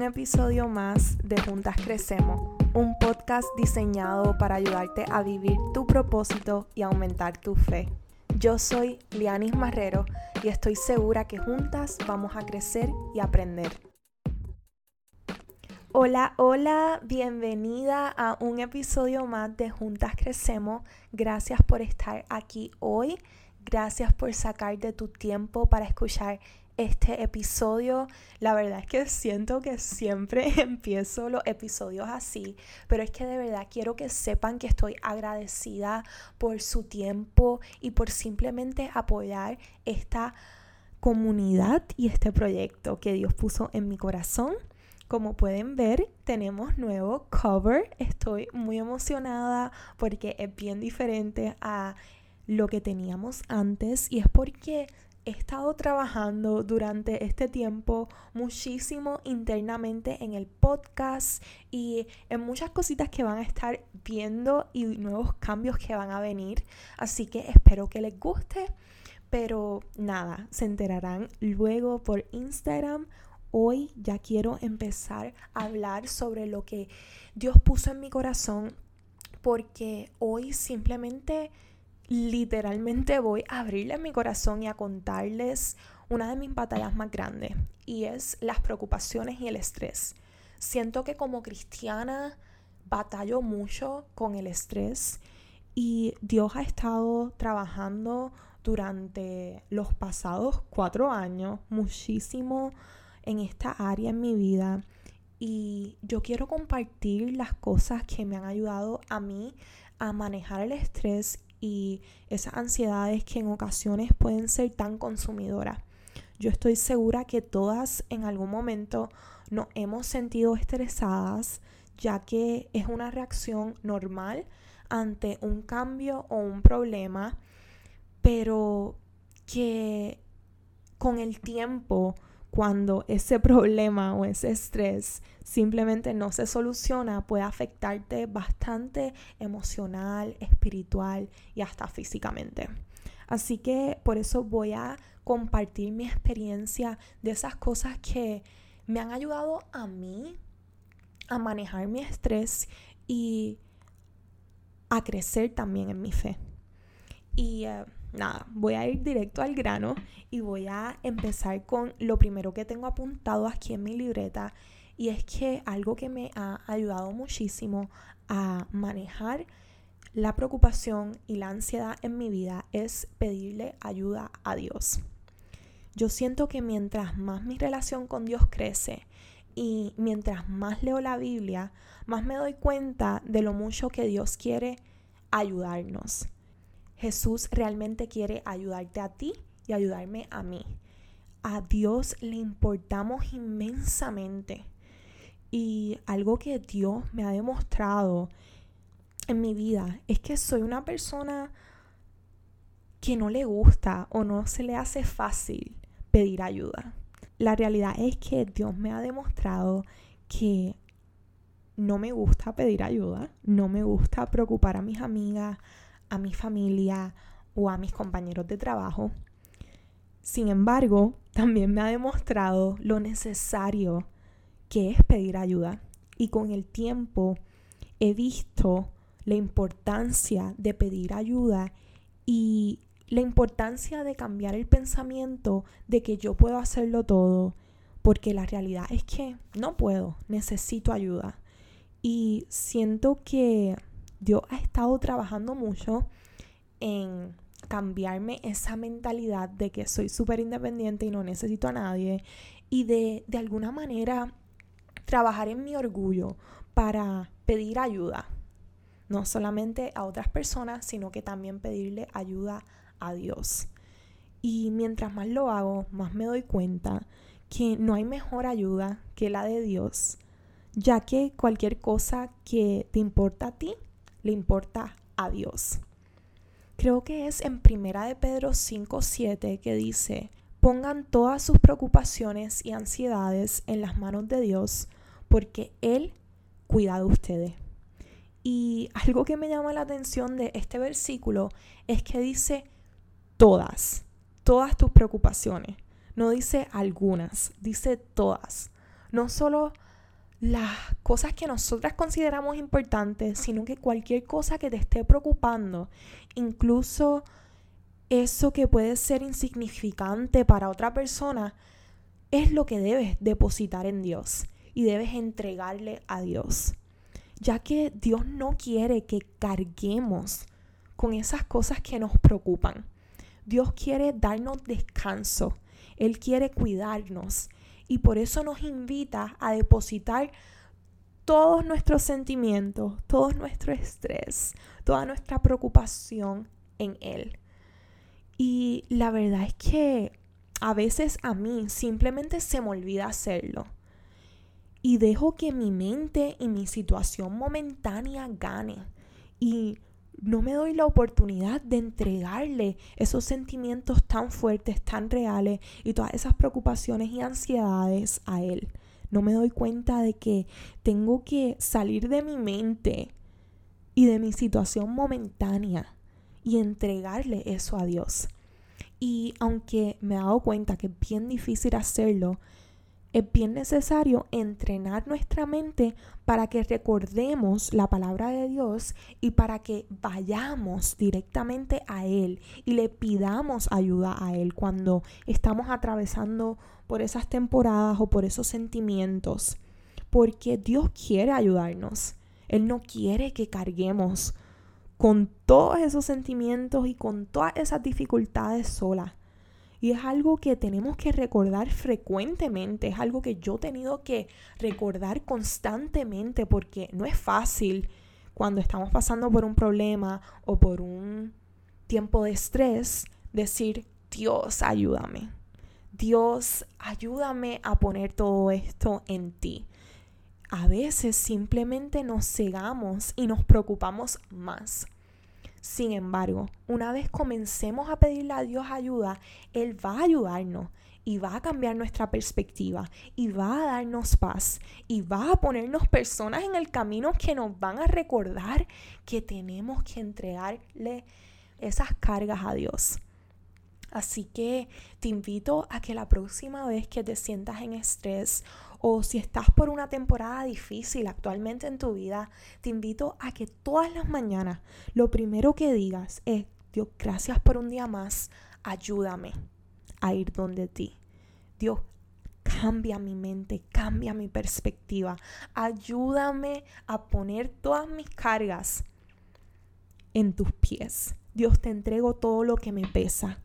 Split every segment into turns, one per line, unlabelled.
un episodio más de Juntas Crecemos, un podcast diseñado para ayudarte a vivir tu propósito y aumentar tu fe. Yo soy Lianis Marrero y estoy segura que juntas vamos a crecer y aprender. Hola, hola, bienvenida a un episodio más de Juntas Crecemos. Gracias por estar aquí hoy. Gracias por sacar de tu tiempo para escuchar este episodio. La verdad es que siento que siempre empiezo los episodios así, pero es que de verdad quiero que sepan que estoy agradecida por su tiempo y por simplemente apoyar esta comunidad y este proyecto que Dios puso en mi corazón. Como pueden ver, tenemos nuevo cover. Estoy muy emocionada porque es bien diferente a lo que teníamos antes y es porque he estado trabajando durante este tiempo muchísimo internamente en el podcast y en muchas cositas que van a estar viendo y nuevos cambios que van a venir. Así que espero que les guste. Pero nada, se enterarán luego por Instagram. Hoy ya quiero empezar a hablar sobre lo que Dios puso en mi corazón porque hoy simplemente literalmente voy a abrirle mi corazón y a contarles una de mis batallas más grandes y es las preocupaciones y el estrés. Siento que como cristiana batallo mucho con el estrés y Dios ha estado trabajando durante los pasados cuatro años muchísimo en esta área en mi vida y yo quiero compartir las cosas que me han ayudado a mí a manejar el estrés y esas ansiedades que en ocasiones pueden ser tan consumidoras. Yo estoy segura que todas en algún momento nos hemos sentido estresadas, ya que es una reacción normal ante un cambio o un problema, pero que con el tiempo cuando ese problema o ese estrés simplemente no se soluciona, puede afectarte bastante emocional, espiritual y hasta físicamente. Así que por eso voy a compartir mi experiencia de esas cosas que me han ayudado a mí a manejar mi estrés y a crecer también en mi fe. Y eh, nada, voy a ir directo al grano y voy a empezar con lo primero que tengo apuntado aquí en mi libreta y es que algo que me ha ayudado muchísimo a manejar la preocupación y la ansiedad en mi vida es pedirle ayuda a Dios. Yo siento que mientras más mi relación con Dios crece y mientras más leo la Biblia, más me doy cuenta de lo mucho que Dios quiere ayudarnos. Jesús realmente quiere ayudarte a ti y ayudarme a mí. A Dios le importamos inmensamente. Y algo que Dios me ha demostrado en mi vida es que soy una persona que no le gusta o no se le hace fácil pedir ayuda. La realidad es que Dios me ha demostrado que no me gusta pedir ayuda, no me gusta preocupar a mis amigas, a mi familia o a mis compañeros de trabajo. Sin embargo, también me ha demostrado lo necesario que es pedir ayuda. Y con el tiempo he visto la importancia de pedir ayuda y la importancia de cambiar el pensamiento de que yo puedo hacerlo todo, porque la realidad es que no puedo, necesito ayuda. Y siento que Dios ha estado trabajando mucho en cambiarme esa mentalidad de que soy súper independiente y no necesito a nadie y de, de alguna manera trabajar en mi orgullo para pedir ayuda, no solamente a otras personas, sino que también pedirle ayuda a Dios. Y mientras más lo hago, más me doy cuenta que no hay mejor ayuda que la de Dios, ya que cualquier cosa que te importa a ti, le importa a Dios. Creo que es en Primera de Pedro 5:7 que dice, pongan todas sus preocupaciones y ansiedades en las manos de Dios, porque Él cuida de ustedes. Y algo que me llama la atención de este versículo es que dice todas, todas tus preocupaciones. No dice algunas, dice todas. No solo las cosas que nosotras consideramos importantes, sino que cualquier cosa que te esté preocupando, incluso eso que puede ser insignificante para otra persona, es lo que debes depositar en Dios y debes entregarle a Dios. Ya que Dios no quiere que carguemos con esas cosas que nos preocupan. Dios quiere darnos descanso. Él quiere cuidarnos. Y por eso nos invita a depositar todos nuestros sentimientos, todo nuestro estrés, toda nuestra preocupación en Él. Y la verdad es que a veces a mí simplemente se me olvida hacerlo. Y dejo que mi mente y mi situación momentánea gane. Y no me doy la oportunidad de entregarle esos sentimientos tan fuertes, tan reales y todas esas preocupaciones y ansiedades a Él. No me doy cuenta de que tengo que salir de mi mente y de mi situación momentánea y entregarle eso a Dios. Y aunque me he dado cuenta que es bien difícil hacerlo, es bien necesario entrenar nuestra mente para que recordemos la palabra de Dios y para que vayamos directamente a Él y le pidamos ayuda a Él cuando estamos atravesando por esas temporadas o por esos sentimientos. Porque Dios quiere ayudarnos. Él no quiere que carguemos con todos esos sentimientos y con todas esas dificultades sola. Y es algo que tenemos que recordar frecuentemente, es algo que yo he tenido que recordar constantemente porque no es fácil cuando estamos pasando por un problema o por un tiempo de estrés decir, Dios, ayúdame. Dios, ayúdame a poner todo esto en ti a veces simplemente nos cegamos y nos preocupamos más. Sin embargo, una vez comencemos a pedirle a Dios ayuda, Él va a ayudarnos y va a cambiar nuestra perspectiva y va a darnos paz y va a ponernos personas en el camino que nos van a recordar que tenemos que entregarle esas cargas a Dios. Así que te invito a que la próxima vez que te sientas en estrés o si estás por una temporada difícil actualmente en tu vida, te invito a que todas las mañanas lo primero que digas es, Dios, gracias por un día más, ayúdame a ir donde ti. Dios, cambia mi mente, cambia mi perspectiva, ayúdame a poner todas mis cargas en tus pies. Dios, te entrego todo lo que me pesa.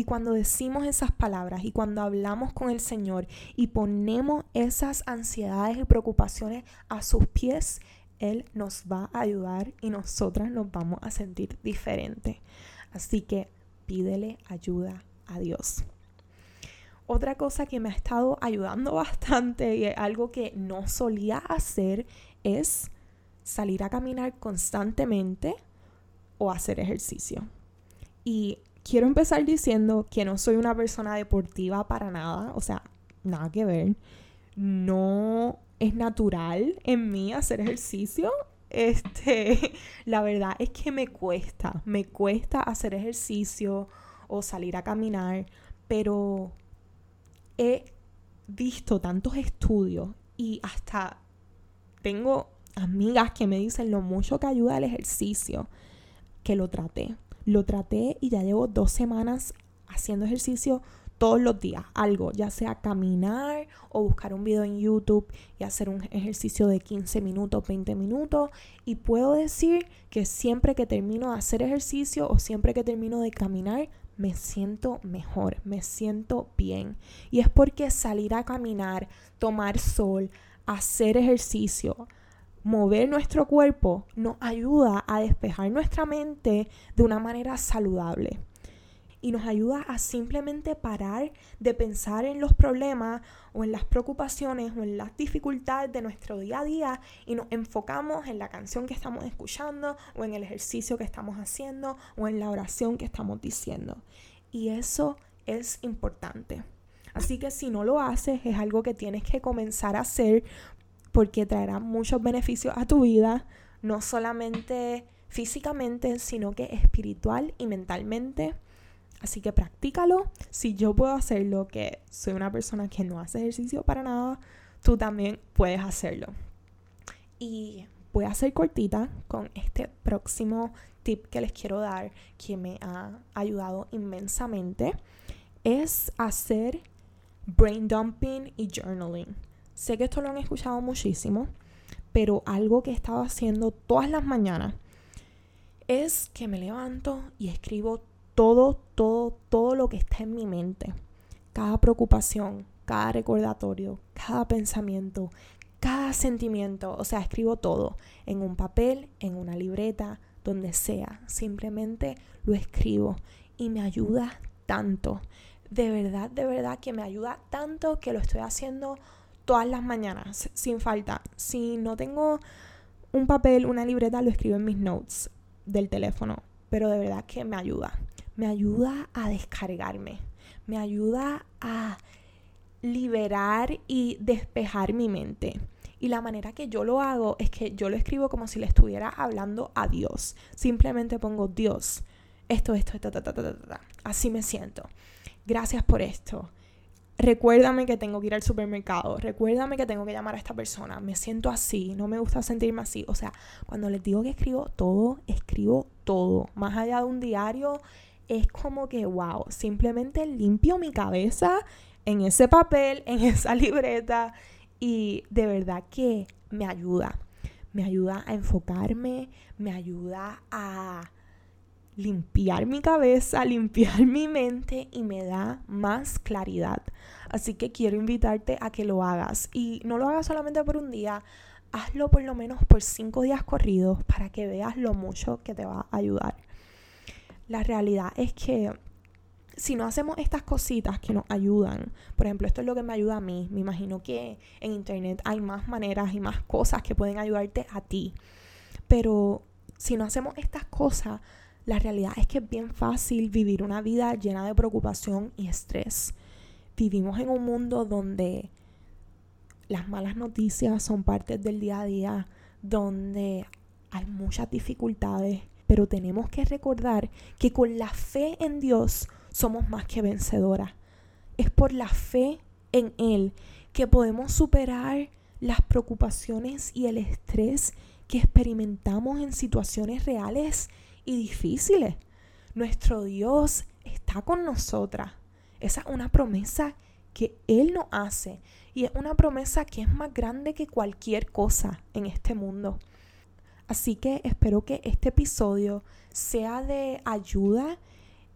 Y cuando decimos esas palabras y cuando hablamos con el Señor y ponemos esas ansiedades y preocupaciones a sus pies, Él nos va a ayudar y nosotras nos vamos a sentir diferentes. Así que pídele ayuda a Dios. Otra cosa que me ha estado ayudando bastante y algo que no solía hacer es salir a caminar constantemente o hacer ejercicio. Y quiero empezar diciendo que no soy una persona deportiva para nada, o sea, nada que ver. No es natural en mí hacer ejercicio. Este, la verdad es que me cuesta, me cuesta hacer ejercicio o salir a caminar, pero he visto tantos estudios y hasta tengo amigas que me dicen lo mucho que ayuda el ejercicio que lo traté. Lo traté y ya llevo dos semanas haciendo ejercicio todos los días, algo, ya sea caminar o buscar un video en YouTube y hacer un ejercicio de 15 minutos, 20 minutos. Y puedo decir que siempre que termino de hacer ejercicio o siempre que termino de caminar, me siento mejor, me siento bien. Y es porque salir a caminar, tomar sol, hacer ejercicio, mover nuestro cuerpo nos ayuda a despejar nuestra mente de una manera saludable. Y nos ayuda a simplemente parar de pensar en los problemas o en las preocupaciones o en las dificultades de nuestro día a día y nos enfocamos en la canción que estamos escuchando o en el ejercicio que estamos haciendo o en la oración que estamos diciendo. Y eso es importante. Así que si no lo haces, es algo que tienes que comenzar a hacer porque traerá muchos beneficios a tu vida, no solamente físicamente, sino que espiritual y mentalmente. Así que practícalo. Si yo puedo hacerlo, que soy una persona que no hace ejercicio para nada, tú también puedes hacerlo. Y voy a ser cortita con este próximo tip que les quiero dar que me ha ayudado inmensamente. Es hacer brain dumping y journaling. Sé que esto lo han escuchado muchísimo, pero algo que he estado haciendo todas las mañanas es que me levanto y escribo todo, todo, todo lo que está en mi mente. Cada preocupación, cada recordatorio, cada pensamiento, cada sentimiento. O sea, escribo todo en un papel, en una libreta, donde sea. Simplemente lo escribo y me ayuda tanto. De verdad, de verdad que me ayuda tanto que lo estoy haciendo todas las mañanas, sin falta. Si no tengo un papel, una libreta, lo escribo en mis notes del teléfono. Pero de verdad que me ayuda. Me ayuda a descargarme. Me ayuda a liberar y despejar mi mente. Y la manera que yo lo hago es que yo lo escribo como si le estuviera hablando a Dios. Simplemente pongo Dios. Esto, esto, esto, ta, ta, ta, ta, Así me siento. Gracias por esto. Recuérdame que tengo que ir al supermercado. Recuérdame que tengo que llamar a esta persona. Me siento así. No me gusta sentirme así. O sea, cuando les digo que escribo todo, escribo todo. Más allá de un diario, es como que, wow, simplemente limpio mi cabeza en ese papel, en esa libreta y de verdad que me ayuda. Me ayuda a enfocarme, me ayuda a limpiar mi cabeza, limpiar mi mente y me da más claridad. Así que quiero invitarte a que lo hagas y no lo hagas solamente por un día, hazlo por lo menos por cinco días corridos para que veas lo mucho que te va a ayudar. La realidad es que si no hacemos estas cositas que nos ayudan, por ejemplo, esto es lo que me ayuda a mí, me imagino que en internet hay más maneras y más cosas que pueden ayudarte a ti, pero si no hacemos estas cosas, la realidad es que es bien fácil vivir una vida llena de preocupación y estrés. Vivimos en un mundo donde las malas noticias son parte del día a día, donde hay muchas dificultades, pero tenemos que recordar que con la fe en Dios somos más que vencedoras. Es por la fe en Él que podemos superar las preocupaciones y el estrés que experimentamos en situaciones reales y difíciles. Nuestro Dios está con nosotras. Esa es una promesa que Él nos hace y es una promesa que es más grande que cualquier cosa en este mundo. Así que espero que este episodio sea de ayuda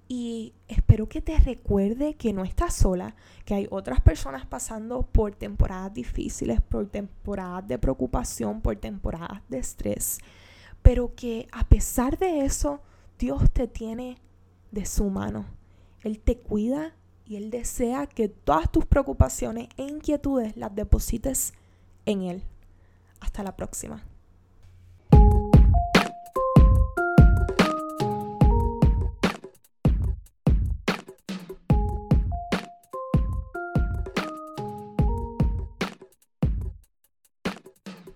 y espero que te recuerde que no estás sola, que hay otras personas pasando por temporadas difíciles, por temporadas de preocupación, por temporadas de estrés, pero que a pesar de eso, Dios te tiene de su mano. Él te cuida y Él desea que todas tus preocupaciones e inquietudes las deposites en Él. Hasta la próxima.